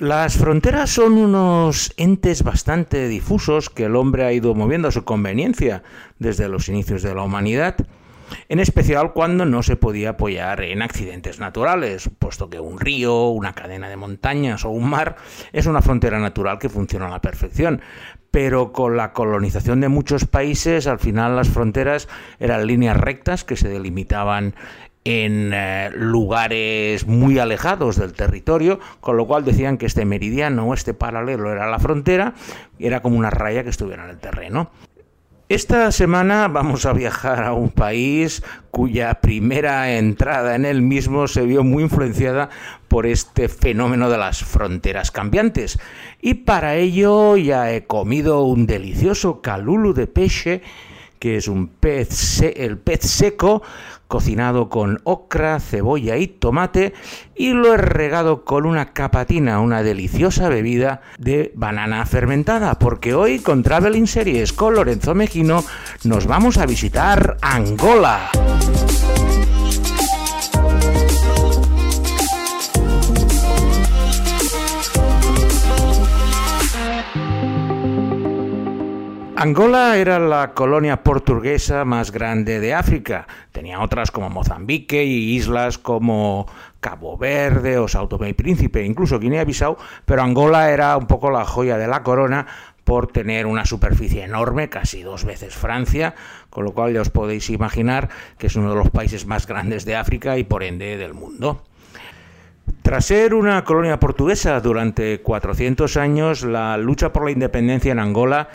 Las fronteras son unos entes bastante difusos que el hombre ha ido moviendo a su conveniencia desde los inicios de la humanidad, en especial cuando no se podía apoyar en accidentes naturales, puesto que un río, una cadena de montañas o un mar es una frontera natural que funciona a la perfección. Pero con la colonización de muchos países, al final las fronteras eran líneas rectas que se delimitaban en eh, lugares muy alejados del territorio, con lo cual decían que este meridiano o este paralelo era la frontera, era como una raya que estuviera en el terreno. Esta semana vamos a viajar a un país cuya primera entrada en el mismo se vio muy influenciada por este fenómeno de las fronteras cambiantes. Y para ello ya he comido un delicioso calulu de peixe, que es un pez, el pez seco cocinado con ocra, cebolla y tomate y lo he regado con una capatina, una deliciosa bebida de banana fermentada, porque hoy con Traveling Series con Lorenzo Mejino nos vamos a visitar Angola. Angola era la colonia portuguesa más grande de África. Tenía otras como Mozambique y islas como Cabo Verde o Sao Tomé y Príncipe, incluso Guinea-Bissau, pero Angola era un poco la joya de la corona por tener una superficie enorme, casi dos veces Francia, con lo cual ya os podéis imaginar que es uno de los países más grandes de África y por ende del mundo. Tras ser una colonia portuguesa durante 400 años, la lucha por la independencia en Angola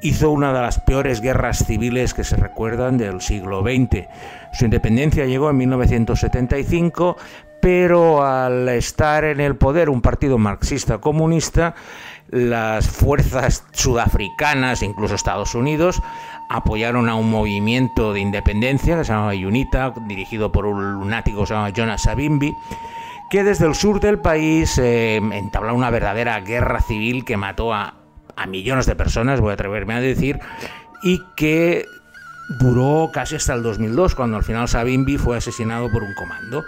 hizo una de las peores guerras civiles que se recuerdan del siglo XX. Su independencia llegó en 1975, pero al estar en el poder un partido marxista comunista, las fuerzas sudafricanas, incluso Estados Unidos, apoyaron a un movimiento de independencia que se llamaba UNITA, dirigido por un lunático que se llama Jonas Savimbi, que desde el sur del país eh, entabló una verdadera guerra civil que mató a a millones de personas, voy a atreverme a decir, y que duró casi hasta el 2002, cuando al final Sabimbi fue asesinado por un comando.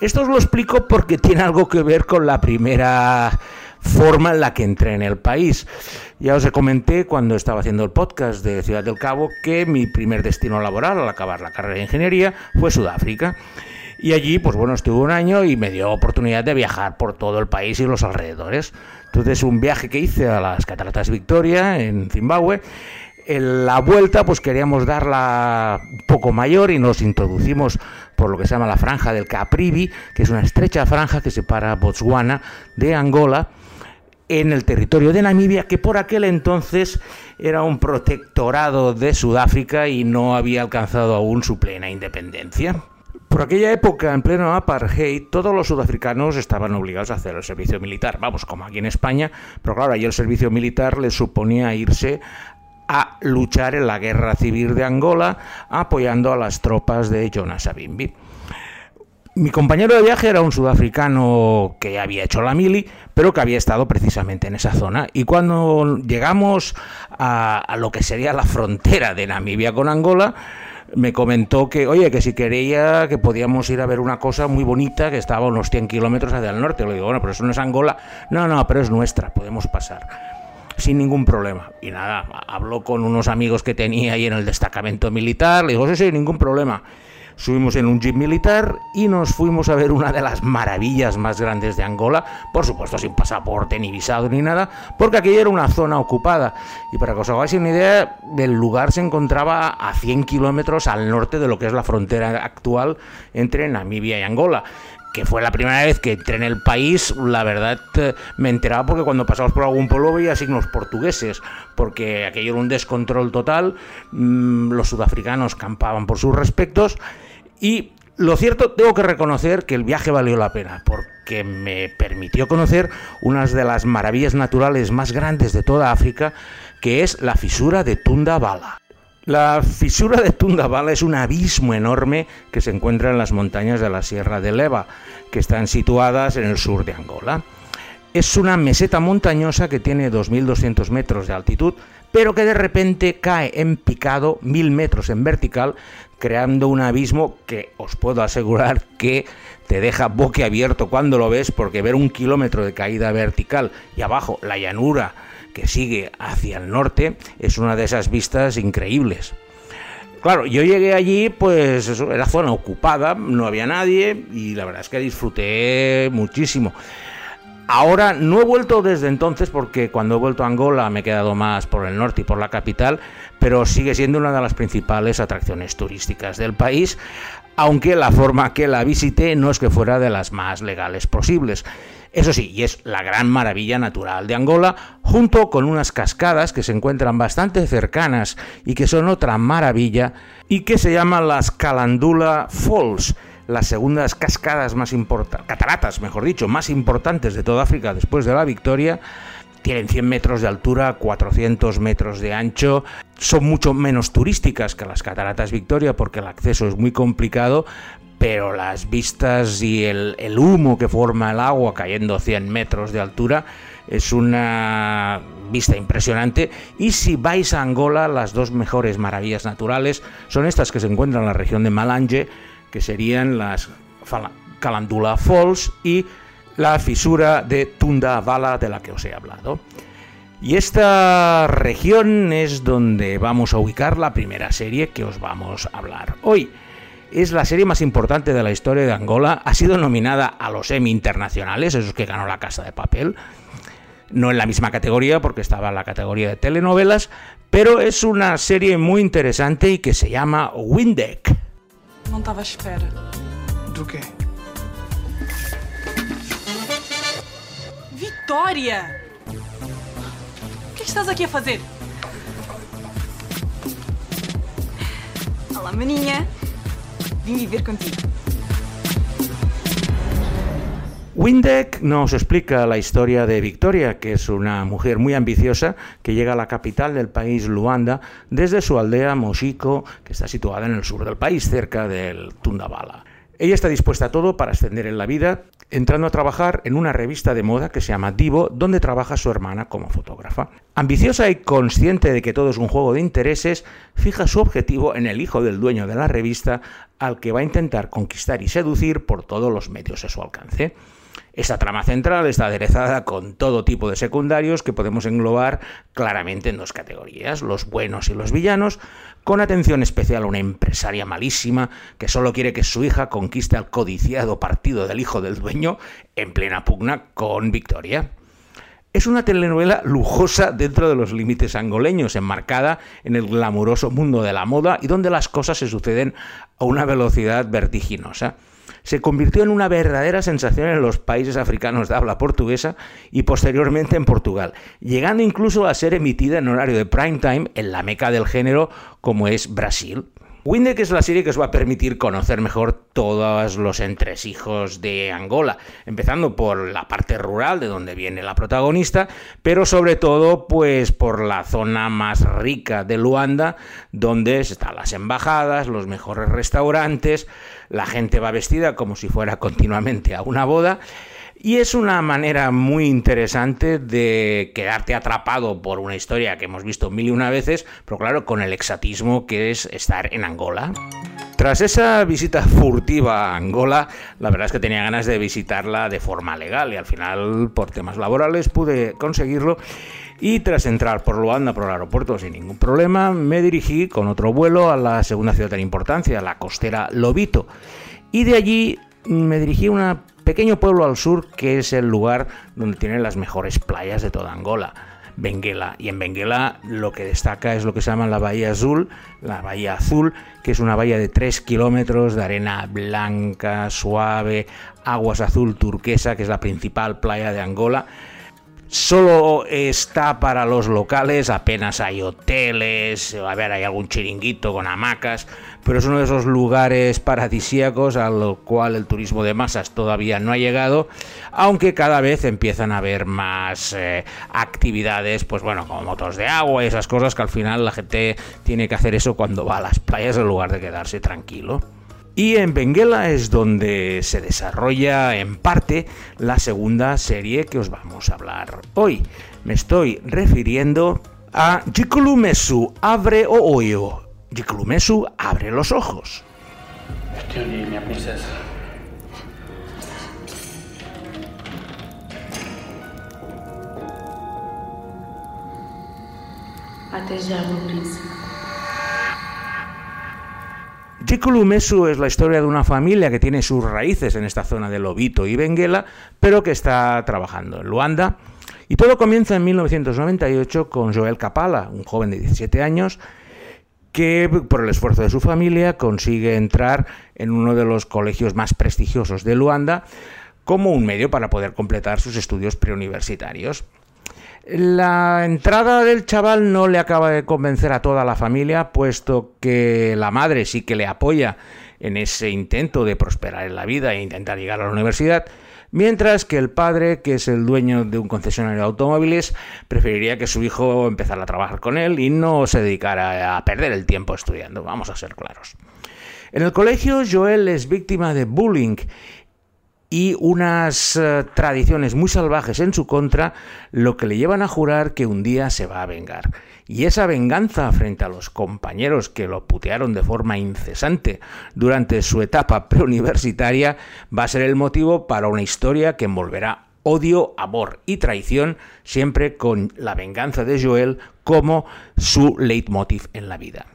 Esto os lo explico porque tiene algo que ver con la primera forma en la que entré en el país. Ya os comenté cuando estaba haciendo el podcast de Ciudad del Cabo que mi primer destino laboral al acabar la carrera de ingeniería fue Sudáfrica. Y allí, pues bueno, estuve un año y me dio oportunidad de viajar por todo el país y los alrededores. Entonces, un viaje que hice a las Cataratas Victoria, en Zimbabue, en la vuelta, pues queríamos darla un poco mayor y nos introducimos por lo que se llama la franja del Caprivi, que es una estrecha franja que separa Botswana de Angola en el territorio de Namibia, que por aquel entonces era un protectorado de Sudáfrica y no había alcanzado aún su plena independencia. Por aquella época, en pleno apartheid, todos los sudafricanos estaban obligados a hacer el servicio militar. Vamos, como aquí en España, pero claro, ahí el servicio militar les suponía irse a luchar en la guerra civil de Angola, apoyando a las tropas de Jonas Savimbi. Mi compañero de viaje era un sudafricano que había hecho la mili, pero que había estado precisamente en esa zona. Y cuando llegamos a, a lo que sería la frontera de Namibia con Angola, me comentó que, oye, que si quería que podíamos ir a ver una cosa muy bonita que estaba a unos 100 kilómetros hacia el norte. Le digo, bueno, pero eso no es Angola. No, no, pero es nuestra, podemos pasar sin ningún problema. Y nada, habló con unos amigos que tenía ahí en el destacamento militar, le digo, sí, sí, ningún problema subimos en un jeep militar y nos fuimos a ver una de las maravillas más grandes de Angola, por supuesto sin pasaporte ni visado ni nada, porque aquella era una zona ocupada. Y para que os hagáis una idea, el lugar se encontraba a 100 kilómetros al norte de lo que es la frontera actual entre Namibia y Angola que fue la primera vez que entré en el país, la verdad eh, me enteraba porque cuando pasamos por algún pueblo veía signos portugueses, porque aquello era un descontrol total, mm, los sudafricanos campaban por sus respectos y lo cierto, tengo que reconocer que el viaje valió la pena, porque me permitió conocer una de las maravillas naturales más grandes de toda África, que es la fisura de Tunda Bala. La fisura de Tundabala es un abismo enorme que se encuentra en las montañas de la Sierra de Leva, que están situadas en el sur de Angola. Es una meseta montañosa que tiene 2.200 metros de altitud, pero que de repente cae en picado mil metros en vertical, creando un abismo que os puedo asegurar que te deja boquiabierto cuando lo ves, porque ver un kilómetro de caída vertical y abajo la llanura que sigue hacia el norte es una de esas vistas increíbles. Claro, yo llegué allí, pues era zona ocupada, no había nadie y la verdad es que disfruté muchísimo. Ahora no he vuelto desde entonces porque cuando he vuelto a Angola me he quedado más por el norte y por la capital, pero sigue siendo una de las principales atracciones turísticas del país, aunque la forma que la visité no es que fuera de las más legales posibles. Eso sí, y es la gran maravilla natural de Angola, junto con unas cascadas que se encuentran bastante cercanas y que son otra maravilla, y que se llaman las Calandula Falls las segundas cascadas más importantes, cataratas, mejor dicho, más importantes de toda África después de la Victoria. Tienen 100 metros de altura, 400 metros de ancho. Son mucho menos turísticas que las cataratas Victoria porque el acceso es muy complicado, pero las vistas y el, humo que forma el agua cayendo 100 metros de altura es una vista impresionante y si vais a Angola las dos mejores maravillas naturales son estas que se encuentran en la región de Malanje que serían las Calandula Falls y la fisura de Tunda Vala de la que os he hablado. Y esta región es donde vamos a ubicar la primera serie que os vamos a hablar hoy. Es la serie más importante de la historia de Angola, ha sido nominada a los Emmy internacionales, esos que ganó la Casa de Papel, no en la misma categoría porque estaba en la categoría de telenovelas, pero es una serie muy interesante y que se llama Windeck. Não estava à espera. Do quê? Vitória! O que é que estás aqui a? Olá, maninha. Vim viver contigo. Windeck nos explica la historia de Victoria, que es una mujer muy ambiciosa que llega a la capital del país, Luanda, desde su aldea Moshiko, que está situada en el sur del país, cerca del Tundabala. Ella está dispuesta a todo para ascender en la vida, entrando a trabajar en una revista de moda que se llama Divo, donde trabaja su hermana como fotógrafa. Ambiciosa y consciente de que todo es un juego de intereses, fija su objetivo en el hijo del dueño de la revista, al que va a intentar conquistar y seducir por todos los medios a su alcance. Esta trama central está aderezada con todo tipo de secundarios que podemos englobar claramente en dos categorías, los buenos y los villanos, con atención especial a una empresaria malísima que solo quiere que su hija conquiste al codiciado partido del hijo del dueño en plena pugna con Victoria. Es una telenovela lujosa dentro de los límites angoleños, enmarcada en el glamuroso mundo de la moda y donde las cosas se suceden a una velocidad vertiginosa se convirtió en una verdadera sensación en los países africanos de habla portuguesa y posteriormente en Portugal, llegando incluso a ser emitida en horario de prime time en la meca del género como es Brasil. Windeck es la serie que os va a permitir conocer mejor todos los entresijos de Angola, empezando por la parte rural de donde viene la protagonista, pero sobre todo pues por la zona más rica de Luanda, donde están las embajadas, los mejores restaurantes, la gente va vestida como si fuera continuamente a una boda y es una manera muy interesante de quedarte atrapado por una historia que hemos visto mil y una veces, pero claro, con el exatismo que es estar en Angola. Tras esa visita furtiva a Angola, la verdad es que tenía ganas de visitarla de forma legal y al final, por temas laborales, pude conseguirlo. Y tras entrar por Luanda, por el aeropuerto, sin ningún problema, me dirigí con otro vuelo a la segunda ciudad de importancia, la costera Lobito. Y de allí me dirigí a una pequeño pueblo al sur que es el lugar donde tienen las mejores playas de toda Angola. Benguela. Y en Benguela lo que destaca es lo que se llama la Bahía Azul, la Bahía Azul, que es una bahía de 3 kilómetros de arena blanca, suave, aguas azul turquesa, que es la principal playa de Angola solo está para los locales, apenas hay hoteles, a ver, hay algún chiringuito con hamacas, pero es uno de esos lugares paradisíacos al cual el turismo de masas todavía no ha llegado, aunque cada vez empiezan a haber más eh, actividades, pues bueno, como motos de agua y esas cosas que al final la gente tiene que hacer eso cuando va a las playas en lugar de quedarse tranquilo. Y en Benguela es donde se desarrolla en parte la segunda serie que os vamos a hablar hoy. Me estoy refiriendo a Jikulumesu, abre o oyo. Jikulumesu, abre los ojos. Minha princesa. Até já, meu príncipe. Jikulumesu es la historia de una familia que tiene sus raíces en esta zona de Lobito y Benguela, pero que está trabajando en Luanda. Y todo comienza en 1998 con Joel Kapala, un joven de 17 años, que por el esfuerzo de su familia consigue entrar en uno de los colegios más prestigiosos de Luanda como un medio para poder completar sus estudios preuniversitarios. La entrada del chaval no le acaba de convencer a toda la familia, puesto que la madre sí que le apoya en ese intento de prosperar en la vida e intentar llegar a la universidad, mientras que el padre, que es el dueño de un concesionario de automóviles, preferiría que su hijo empezara a trabajar con él y no se dedicara a perder el tiempo estudiando, vamos a ser claros. En el colegio, Joel es víctima de bullying y unas eh, tradiciones muy salvajes en su contra, lo que le llevan a jurar que un día se va a vengar. Y esa venganza frente a los compañeros que lo putearon de forma incesante durante su etapa preuniversitaria va a ser el motivo para una historia que envolverá odio, amor y traición, siempre con la venganza de Joel como su leitmotiv en la vida.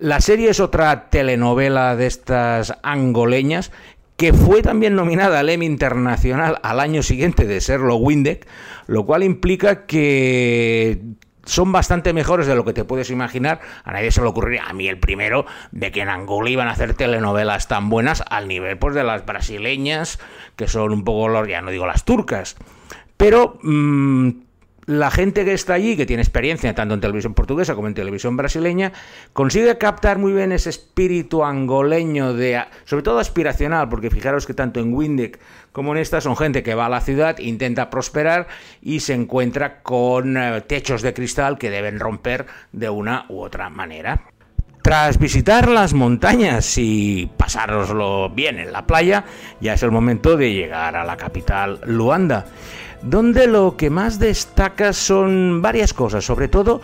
La serie es otra telenovela de estas angoleñas que fue también nominada al Emmy Internacional al año siguiente de serlo Windeck, lo cual implica que son bastante mejores de lo que te puedes imaginar. A nadie se le ocurriría, a mí el primero, de que en Angola iban a hacer telenovelas tan buenas al nivel pues, de las brasileñas, que son un poco, ya no digo las turcas. Pero mmm, la gente que está allí, que tiene experiencia tanto en televisión portuguesa como en televisión brasileña, consigue captar muy bien ese espíritu angoleño, de, sobre todo aspiracional, porque fijaros que tanto en Windeck como en esta son gente que va a la ciudad, intenta prosperar y se encuentra con eh, techos de cristal que deben romper de una u otra manera. Tras visitar las montañas y pasároslo bien en la playa, ya es el momento de llegar a la capital Luanda donde lo que más destaca son varias cosas, sobre todo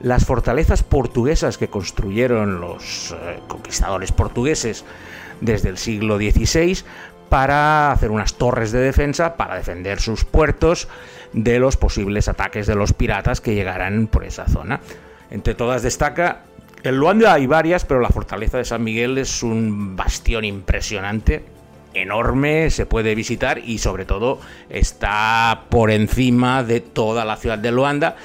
las fortalezas portuguesas que construyeron los eh, conquistadores portugueses desde el siglo XVI para hacer unas torres de defensa para defender sus puertos de los posibles ataques de los piratas que llegaran por esa zona. Entre todas destaca el Luanda hay varias, pero la fortaleza de San Miguel es un bastión impresionante enorme, se puede visitar y sobre todo está por encima de toda la ciudad de Luanda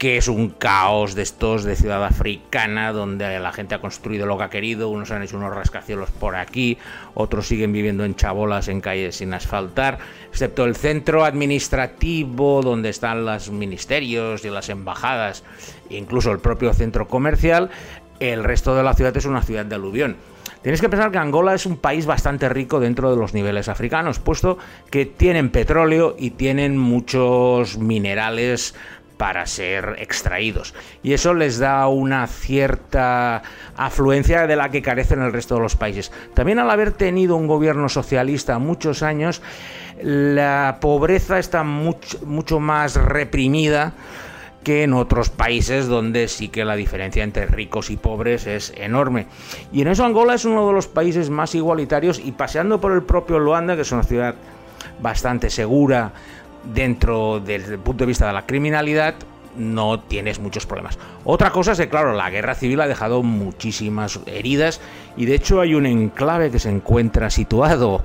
que es un caos de estos de ciudad africana, donde la gente ha construido lo que ha querido, unos han hecho unos rascacielos por aquí, otros siguen viviendo en chabolas en calles sin asfaltar, excepto el centro administrativo donde están los ministerios y las embajadas, incluso el propio centro comercial, el resto de la ciudad es una ciudad de aluvión. Tenéis que pensar que Angola es un país bastante rico dentro de los niveles africanos, puesto que tienen petróleo y tienen muchos minerales para ser extraídos. Y eso les da una cierta afluencia de la que carecen el resto de los países. También al haber tenido un gobierno socialista muchos años, la pobreza está mucho, mucho más reprimida que en otros países donde sí que la diferencia entre ricos y pobres es enorme. Y en eso Angola es uno de los países más igualitarios y paseando por el propio Luanda, que es una ciudad bastante segura dentro del punto de vista de la criminalidad, no tienes muchos problemas. Otra cosa es que, claro, la guerra civil ha dejado muchísimas heridas y de hecho hay un enclave que se encuentra situado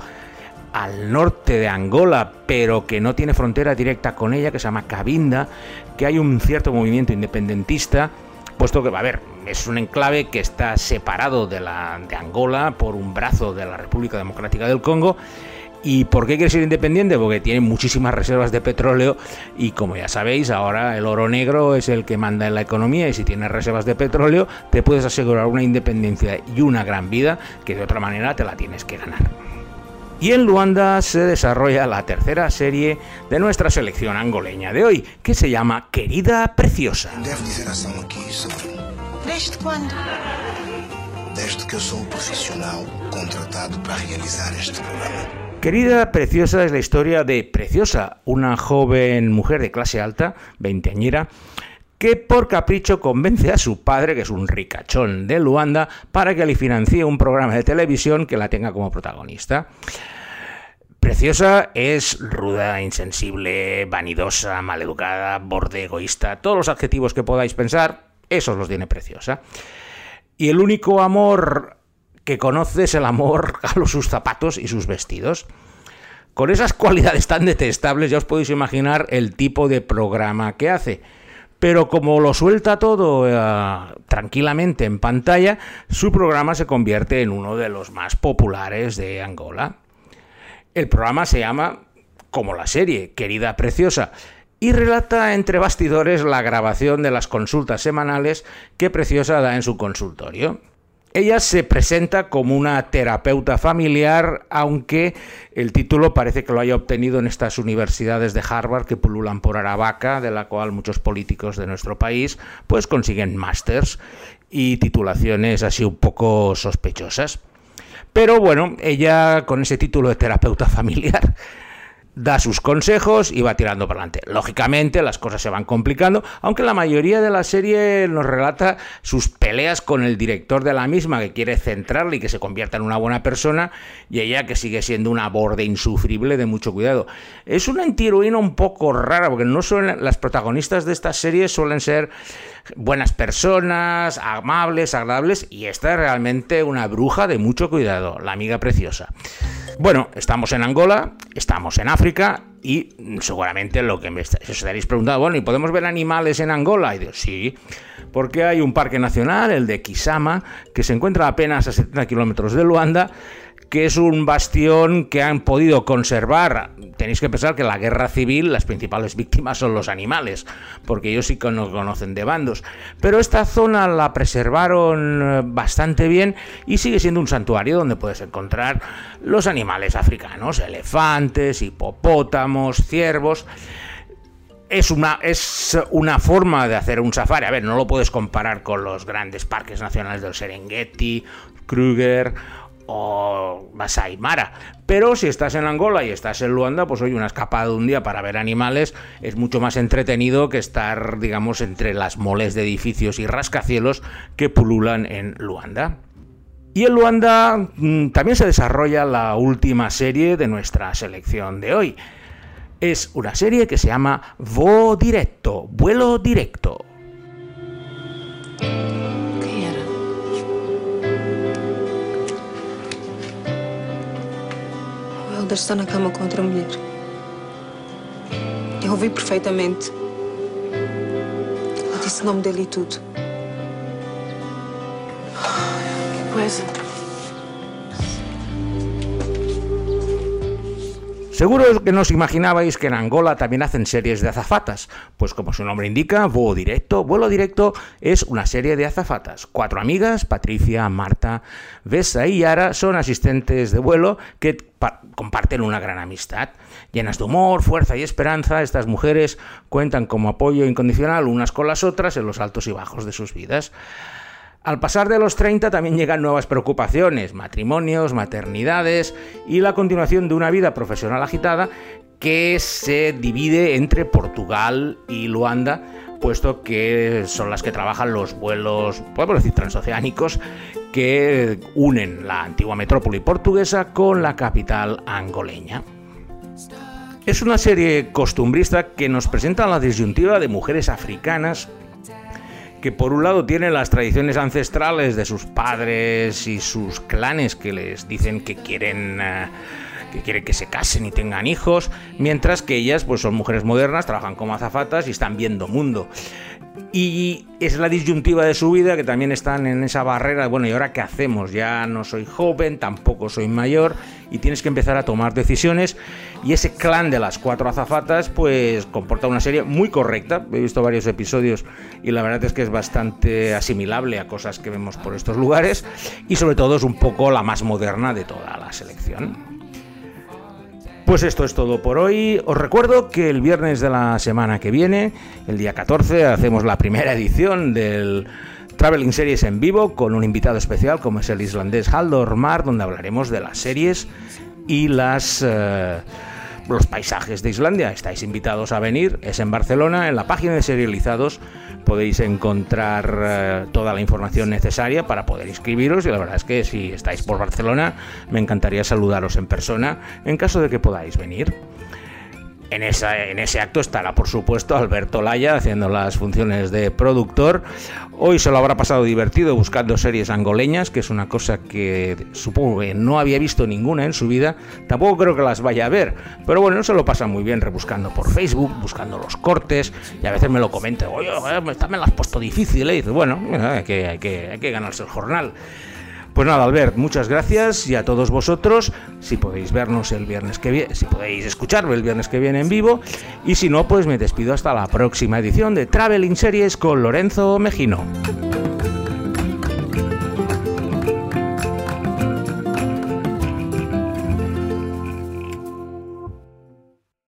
al norte de Angola, pero que no tiene frontera directa con ella, que se llama Cabinda, que hay un cierto movimiento independentista, puesto que, a ver, es un enclave que está separado de, la, de Angola por un brazo de la República Democrática del Congo. ¿Y por qué quiere ser independiente? Porque tiene muchísimas reservas de petróleo y como ya sabéis, ahora el oro negro es el que manda en la economía y si tienes reservas de petróleo te puedes asegurar una independencia y una gran vida que de otra manera te la tienes que ganar. Y en Luanda se desarrolla la tercera serie de nuestra selección angoleña de hoy, que se llama Querida Preciosa. Desde desde que o profissional contratado para realizar este programa. Querida Preciosa es la historia de Preciosa, una joven mujer de clase alta, veinteañera, que por capricho convence a su padre, que es un ricachón de Luanda, para que le financie un programa de televisión que la tenga como protagonista. Preciosa es ruda, insensible, vanidosa, maleducada, borde, egoísta, todos los adjetivos que podáis pensar, esos los tiene Preciosa. Y el único amor que conoce es el amor a sus zapatos y sus vestidos. Con esas cualidades tan detestables ya os podéis imaginar el tipo de programa que hace. Pero como lo suelta todo eh, tranquilamente en pantalla, su programa se convierte en uno de los más populares de Angola. El programa se llama, como la serie, Querida Preciosa, y relata entre bastidores la grabación de las consultas semanales que Preciosa da en su consultorio. Ella se presenta como una terapeuta familiar, aunque el título parece que lo haya obtenido en estas universidades de Harvard que pululan por Aravaca, de la cual muchos políticos de nuestro país pues consiguen másters y titulaciones así un poco sospechosas. Pero bueno, ella con ese título de terapeuta familiar da sus consejos y va tirando para adelante. Lógicamente las cosas se van complicando, aunque la mayoría de la serie nos relata sus peleas con el director de la misma que quiere centrarle y que se convierta en una buena persona y ella que sigue siendo una borde insufrible de mucho cuidado. Es una antiheroína un poco rara porque no suelen, las protagonistas de estas series suelen ser buenas personas, amables, agradables y esta es realmente una bruja de mucho cuidado, la amiga preciosa. Bueno, estamos en Angola, estamos en África y seguramente lo que me estaréis preguntando, bueno, ¿y podemos ver animales en Angola? Y digo, sí, porque hay un parque nacional, el de Kisama, que se encuentra apenas a 70 kilómetros de Luanda, que es un bastión que han podido conservar. Tenéis que pensar que en la guerra civil las principales víctimas son los animales, porque ellos sí que no conocen de bandos. Pero esta zona la preservaron eh, bastante bien y sigue siendo un santuario donde puedes encontrar los animales africanos, elefantes, hipopótamos, ciervos es una, es una forma de hacer un safari. A ver, no lo puedes comparar con los grandes parques nacionales del Serengeti, Kruger o Masai Mara. Pero si estás en Angola y estás en Luanda, pues hoy una escapada de un día para ver animales es mucho más entretenido que estar, digamos, entre las moles de edificios y rascacielos que pululan en Luanda. Y en Luanda mm, también se desarrolla la última serie de nuestra selección de hoy. Es una serie que se llama Vo Directo, vuelo directo. Helder está na cama com outra mulher. Eu ouvi perfeitamente. Ela disse o nome dele e tudo. Que coisa. Seguro que no os imaginabais que en Angola también hacen series de azafatas, pues como su nombre indica, Vuelo Directo, Vuelo Directo es una serie de azafatas. Cuatro amigas, Patricia, Marta, Vesa y Yara, son asistentes de vuelo que comparten una gran amistad. Llenas de humor, fuerza y esperanza, estas mujeres cuentan como apoyo incondicional unas con las otras en los altos y bajos de sus vidas. Al pasar de los 30 también llegan nuevas preocupaciones, matrimonios, maternidades y la continuación de una vida profesional agitada que se divide entre Portugal y Luanda, puesto que son las que trabajan los vuelos, podemos decir, transoceánicos que unen la antigua metrópoli portuguesa con la capital angoleña. Es una serie costumbrista que nos presenta la disyuntiva de mujeres africanas que por un lado tienen las tradiciones ancestrales de sus padres y sus clanes que les dicen que quieren eh, que quieren que se casen y tengan hijos, mientras que ellas pues son mujeres modernas, trabajan como azafatas y están viendo mundo. Y es la disyuntiva de su vida que también están en esa barrera, bueno, ¿y ahora qué hacemos? Ya no soy joven, tampoco soy mayor y tienes que empezar a tomar decisiones. Y ese clan de las cuatro azafatas pues comporta una serie muy correcta. He visto varios episodios y la verdad es que es bastante asimilable a cosas que vemos por estos lugares y sobre todo es un poco la más moderna de toda la selección. Pues esto es todo por hoy. Os recuerdo que el viernes de la semana que viene, el día 14, hacemos la primera edición del Traveling Series en vivo con un invitado especial como es el islandés Haldor Mar, donde hablaremos de las series y las... Eh, los paisajes de Islandia. Estáis invitados a venir, es en Barcelona, en la página de Serializados podéis encontrar eh, toda la información necesaria para poder inscribiros y la verdad es que si estáis por Barcelona me encantaría saludaros en persona en caso de que podáis venir. En, en, ese acto estará, por supuesto, Alberto Laya haciendo las funciones de productor. Hoy se lo habrá pasado divertido buscando series angoleñas, que es una cosa que supongo que no había visto ninguna en su vida. Tampoco creo que las vaya a ver, pero bueno, se lo pasa muy bien rebuscando por Facebook, buscando los cortes, y a veces me lo comenta, oye, me las has puesto difícil, ¿eh? y dice, bueno, hay que ganarse el jornal. Pues nada, Albert, muchas gracias y a todos vosotros, si podéis vernos el viernes que viene, si podéis escucharme el viernes que viene en vivo, y si no, pues me despido hasta la próxima edición de Traveling Series con Lorenzo Mejino.